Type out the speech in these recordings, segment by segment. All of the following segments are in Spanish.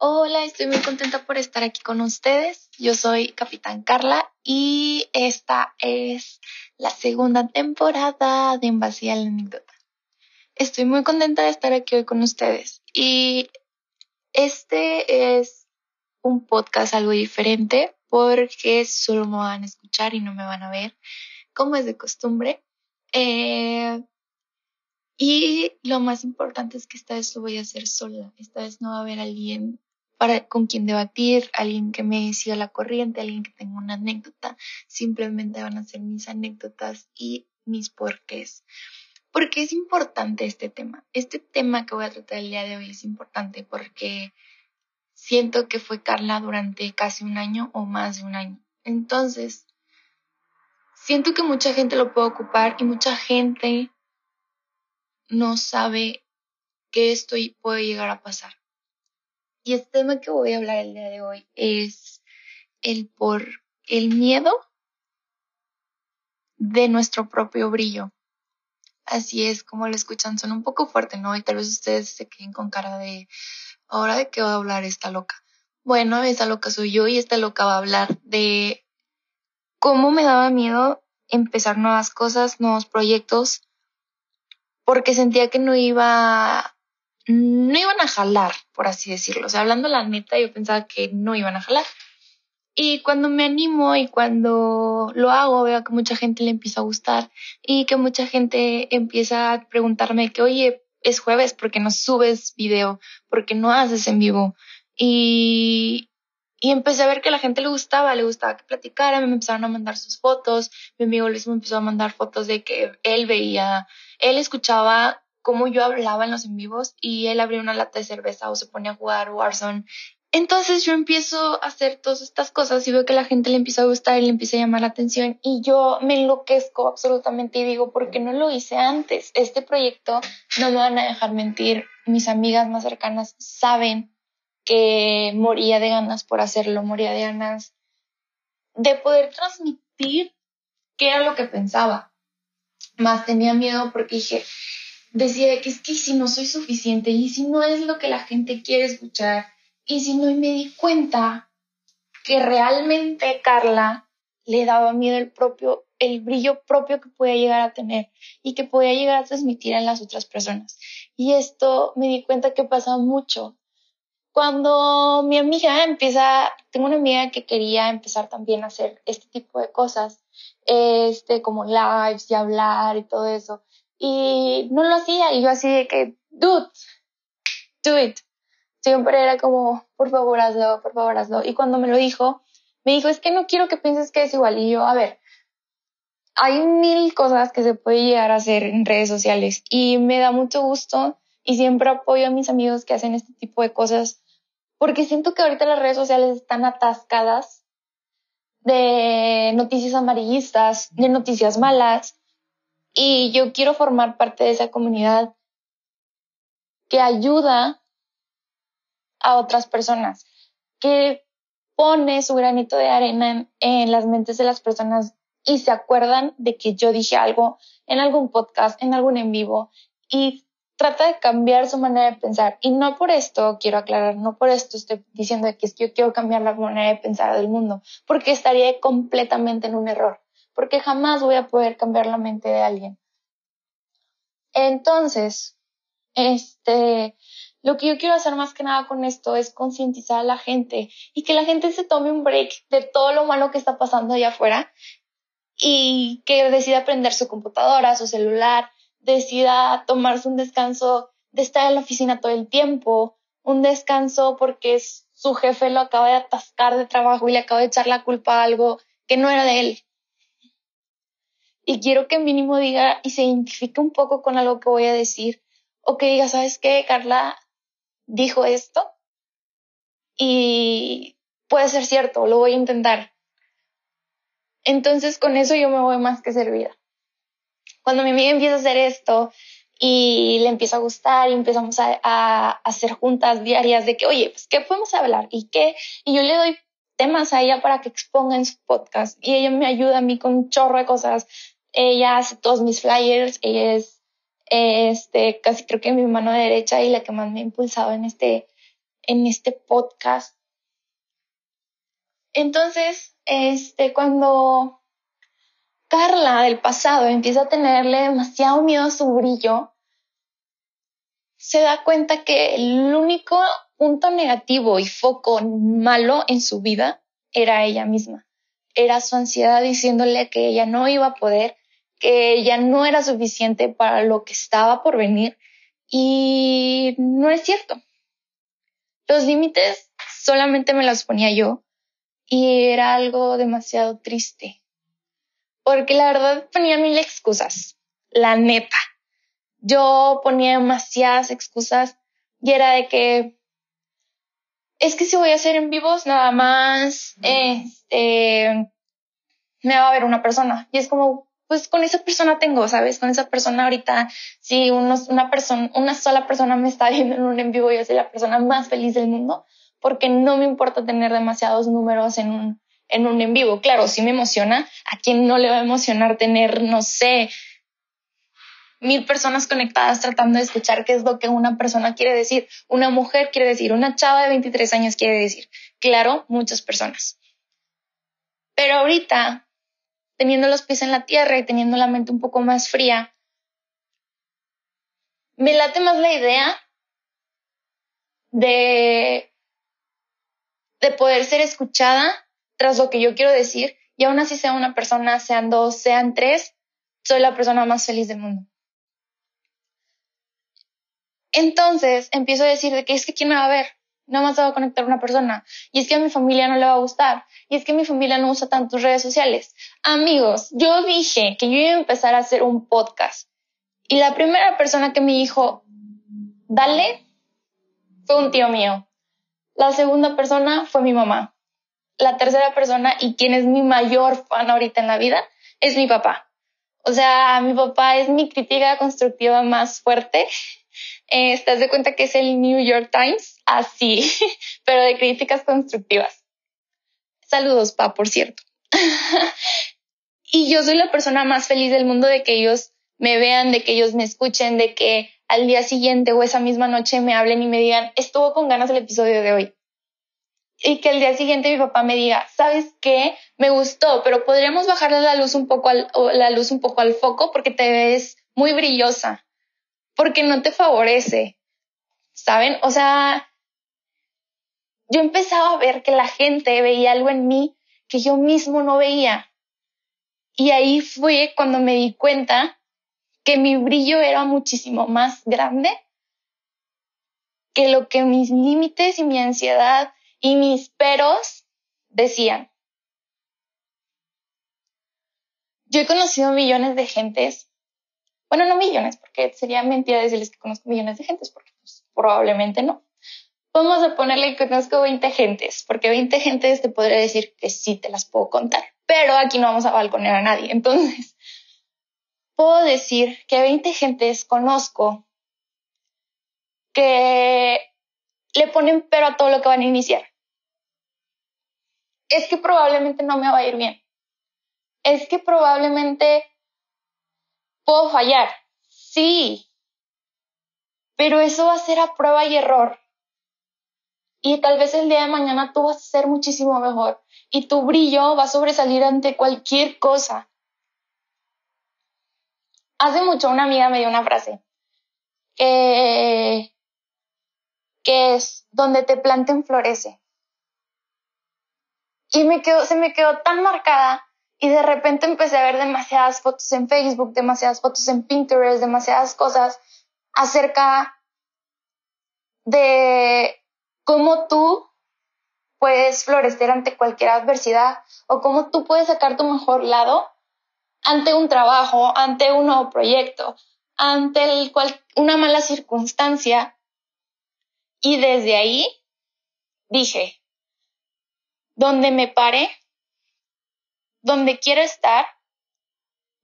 Hola, estoy muy contenta por estar aquí con ustedes. Yo soy Capitán Carla y esta es la segunda temporada de En Vacía la Anécdota. Estoy muy contenta de estar aquí hoy con ustedes y este es un podcast algo diferente porque solo me van a escuchar y no me van a ver como es de costumbre. Eh, y lo más importante es que esta vez lo voy a hacer sola. Esta vez no va a haber alguien para, con quien debatir, alguien que me siga la corriente, alguien que tenga una anécdota. Simplemente van a ser mis anécdotas y mis porqués. Porque es importante este tema. Este tema que voy a tratar el día de hoy es importante porque siento que fue Carla durante casi un año o más de un año. Entonces, siento que mucha gente lo puede ocupar y mucha gente no sabe que esto puede llegar a pasar. Y este tema que voy a hablar el día de hoy es el por el miedo de nuestro propio brillo. Así es como lo escuchan, son un poco fuerte, ¿no? Y tal vez ustedes se queden con cara de, ¿ahora de qué va a hablar esta loca? Bueno, esa loca soy yo y esta loca va a hablar de cómo me daba miedo empezar nuevas cosas, nuevos proyectos, porque sentía que no iba no iban a jalar, por así decirlo. O sea, hablando la neta, yo pensaba que no iban a jalar. Y cuando me animo y cuando lo hago, veo que mucha gente le empieza a gustar y que mucha gente empieza a preguntarme que, oye, es jueves, porque no subes video? porque no haces en vivo? Y, y empecé a ver que la gente le gustaba, le gustaba que platicara, me empezaron a mandar sus fotos, mi amigo Luis me empezó a mandar fotos de que él veía, él escuchaba cómo yo hablaba en los en vivos y él abría una lata de cerveza o se ponía a jugar Warzone. Entonces yo empiezo a hacer todas estas cosas y veo que la gente le empieza a gustar y le empieza a llamar la atención y yo me enloquezco absolutamente y digo, ¿por qué no lo hice antes? Este proyecto no me van a dejar mentir. Mis amigas más cercanas saben que moría de ganas por hacerlo, moría de ganas de poder transmitir qué era lo que pensaba. Más tenía miedo porque dije, decía que es que si no soy suficiente y si no es lo que la gente quiere escuchar y si no y me di cuenta que realmente Carla le daba miedo el propio el brillo propio que podía llegar a tener y que podía llegar a transmitir a las otras personas. Y esto me di cuenta que pasa mucho. Cuando mi amiga empieza, tengo una amiga que quería empezar también a hacer este tipo de cosas, este, como lives y hablar y todo eso y no lo hacía y yo así de que, dude, do it. Siempre era como, por favor hazlo, por favor hazlo. Y cuando me lo dijo, me dijo, es que no quiero que pienses que es igual. Y yo, a ver, hay mil cosas que se puede llegar a hacer en redes sociales y me da mucho gusto y siempre apoyo a mis amigos que hacen este tipo de cosas porque siento que ahorita las redes sociales están atascadas de noticias amarillistas, de noticias malas, y yo quiero formar parte de esa comunidad que ayuda a otras personas, que pone su granito de arena en, las mentes de las personas y se acuerdan de que yo dije algo en algún podcast, en algún en vivo y trata de cambiar su manera de pensar. Y no por esto, quiero aclarar, no por esto estoy diciendo que yo quiero cambiar la manera de pensar del mundo, porque estaría completamente en un error porque jamás voy a poder cambiar la mente de alguien. Entonces, este, lo que yo quiero hacer más que nada con esto es concientizar a la gente y que la gente se tome un break de todo lo malo que está pasando allá afuera y que decida prender su computadora, su celular, decida tomarse un descanso de estar en la oficina todo el tiempo, un descanso porque su jefe lo acaba de atascar de trabajo y le acaba de echar la culpa a algo que no era de él y quiero que mínimo diga y se identifique un poco con algo que voy a decir o que diga, ¿sabes qué? Carla dijo esto y puede ser cierto, lo voy a intentar. Entonces con eso yo me voy más que servida. Cuando mi amiga empieza a hacer esto y le empieza a gustar y empezamos a, hacer juntas diarias de que, oye, pues, ¿qué podemos hablar? ¿Y qué? Y yo le doy temas a ella para que exponga en su podcast y ella me ayuda a mí con un chorro de cosas ella hace todos mis flyers, ella es este, casi creo que mi mano derecha y la que más me ha impulsado en este, en este podcast. Entonces, este, cuando Carla del pasado empieza a tenerle demasiado miedo a su brillo, se da cuenta que el único punto negativo y foco malo en su vida era ella misma. Era su ansiedad diciéndole que ella no iba a poder, que ella no era suficiente para lo que estaba por venir. Y no es cierto. Los límites solamente me los ponía yo y era algo demasiado triste. Porque la verdad ponía mil excusas. La neta. Yo ponía demasiadas excusas y era de que es que si voy a hacer en vivos nada más este me va a ver una persona y es como pues con esa persona tengo, ¿sabes? Con esa persona ahorita, si una persona, una sola persona me está viendo en un en vivo, yo soy la persona más feliz del mundo, porque no me importa tener demasiados números en un, en un en vivo. Claro, sí me emociona. ¿A quién no le va a emocionar tener, no sé, mil personas conectadas tratando de escuchar qué es lo que una persona quiere decir, una mujer quiere decir, una chava de 23 años quiere decir? Claro, muchas personas. Pero ahorita teniendo los pies en la tierra y teniendo la mente un poco más fría, me late más la idea de, de poder ser escuchada tras lo que yo quiero decir y aún así sea una persona, sean dos, sean tres, soy la persona más feliz del mundo. Entonces empiezo a decir de que es que quién me va a ver, no más va a conectar una persona. Y es que a mi familia no le va a gustar. Y es que mi familia no usa tantas redes sociales. Amigos, yo dije que yo iba a empezar a hacer un podcast. Y la primera persona que me dijo, dale, fue un tío mío. La segunda persona fue mi mamá. La tercera persona y quien es mi mayor fan ahorita en la vida es mi papá. O sea, mi papá es mi crítica constructiva más fuerte. Eh, ¿Estás de cuenta que es el New York Times? así, pero de críticas constructivas. Saludos, pa, por cierto. y yo soy la persona más feliz del mundo de que ellos me vean, de que ellos me escuchen, de que al día siguiente o esa misma noche me hablen y me digan, estuvo con ganas el episodio de hoy. Y que al día siguiente mi papá me diga, ¿sabes qué? Me gustó, pero podríamos bajarle la luz un poco al, la luz un poco al foco porque te ves muy brillosa, porque no te favorece. ¿Saben? O sea, yo empezaba a ver que la gente veía algo en mí que yo mismo no veía. Y ahí fue cuando me di cuenta que mi brillo era muchísimo más grande que lo que mis límites y mi ansiedad y mis peros decían. Yo he conocido millones de gentes, bueno, no millones, porque sería mentira decirles que conozco millones de gentes, porque pues, probablemente no vamos a ponerle que conozco 20 gentes, porque 20 gentes te podría decir que sí te las puedo contar, pero aquí no vamos a balconear a nadie. Entonces, puedo decir que 20 gentes conozco que le ponen pero a todo lo que van a iniciar. Es que probablemente no me va a ir bien. Es que probablemente puedo fallar. Sí. Pero eso va a ser a prueba y error y tal vez el día de mañana tú vas a ser muchísimo mejor y tu brillo va a sobresalir ante cualquier cosa. Hace mucho una amiga me dio una frase que, que es donde te planten florece. Y se me quedó tan marcada y de repente empecé a ver demasiadas fotos en Facebook, demasiadas fotos en Pinterest, demasiadas cosas acerca de cómo tú puedes florecer ante cualquier adversidad o cómo tú puedes sacar tu mejor lado ante un trabajo, ante un nuevo proyecto, ante una mala circunstancia. Y desde ahí dije, donde me pare, donde quiero estar,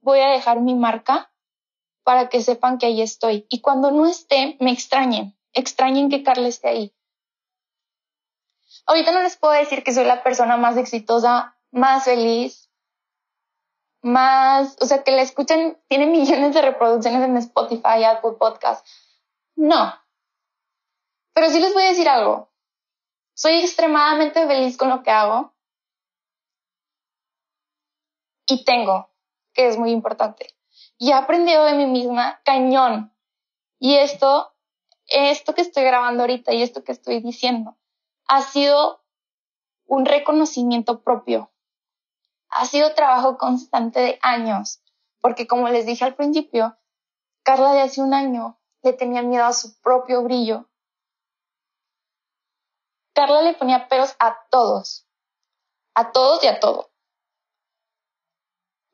voy a dejar mi marca para que sepan que ahí estoy. Y cuando no esté, me extrañen, extrañen que Carla esté ahí. Ahorita no les puedo decir que soy la persona más exitosa, más feliz, más, o sea, que la escuchan, tiene millones de reproducciones en Spotify, Apple Podcast. No. Pero sí les voy a decir algo. Soy extremadamente feliz con lo que hago. Y tengo, que es muy importante. Y he aprendido de mí misma cañón. Y esto, esto que estoy grabando ahorita y esto que estoy diciendo, ha sido un reconocimiento propio. Ha sido trabajo constante de años. Porque como les dije al principio, Carla de hace un año le tenía miedo a su propio brillo. Carla le ponía peros a todos, a todos y a todo.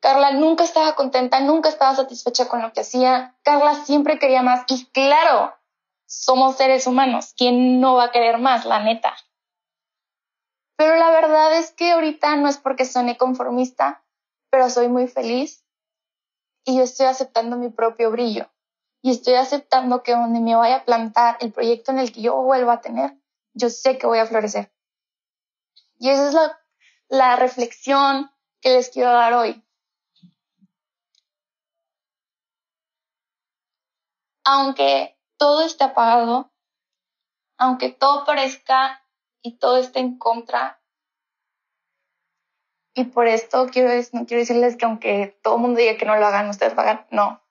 Carla nunca estaba contenta, nunca estaba satisfecha con lo que hacía. Carla siempre quería más y claro, somos seres humanos. ¿Quién no va a querer más, la neta? Pero la verdad es que ahorita no es porque suene conformista, pero soy muy feliz y yo estoy aceptando mi propio brillo y estoy aceptando que donde me vaya a plantar el proyecto en el que yo vuelva a tener, yo sé que voy a florecer. Y esa es la, la reflexión que les quiero dar hoy. Aunque todo esté apagado, aunque todo parezca y todo esté en contra, y por esto quiero, no quiero decirles que aunque todo el mundo diga que no lo hagan, ustedes lo hagan, no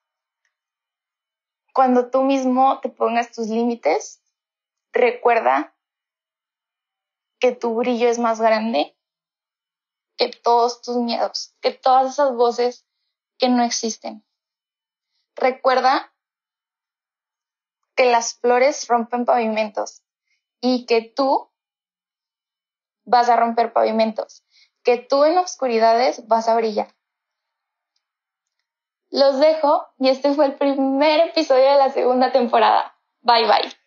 cuando tú mismo te pongas tus límites, recuerda que tu brillo es más grande que todos tus miedos, que todas esas voces que no existen. Recuerda que las flores rompen pavimentos y que tú vas a romper pavimentos, que tú en oscuridades vas a brillar. Los dejo y este fue el primer episodio de la segunda temporada. Bye bye.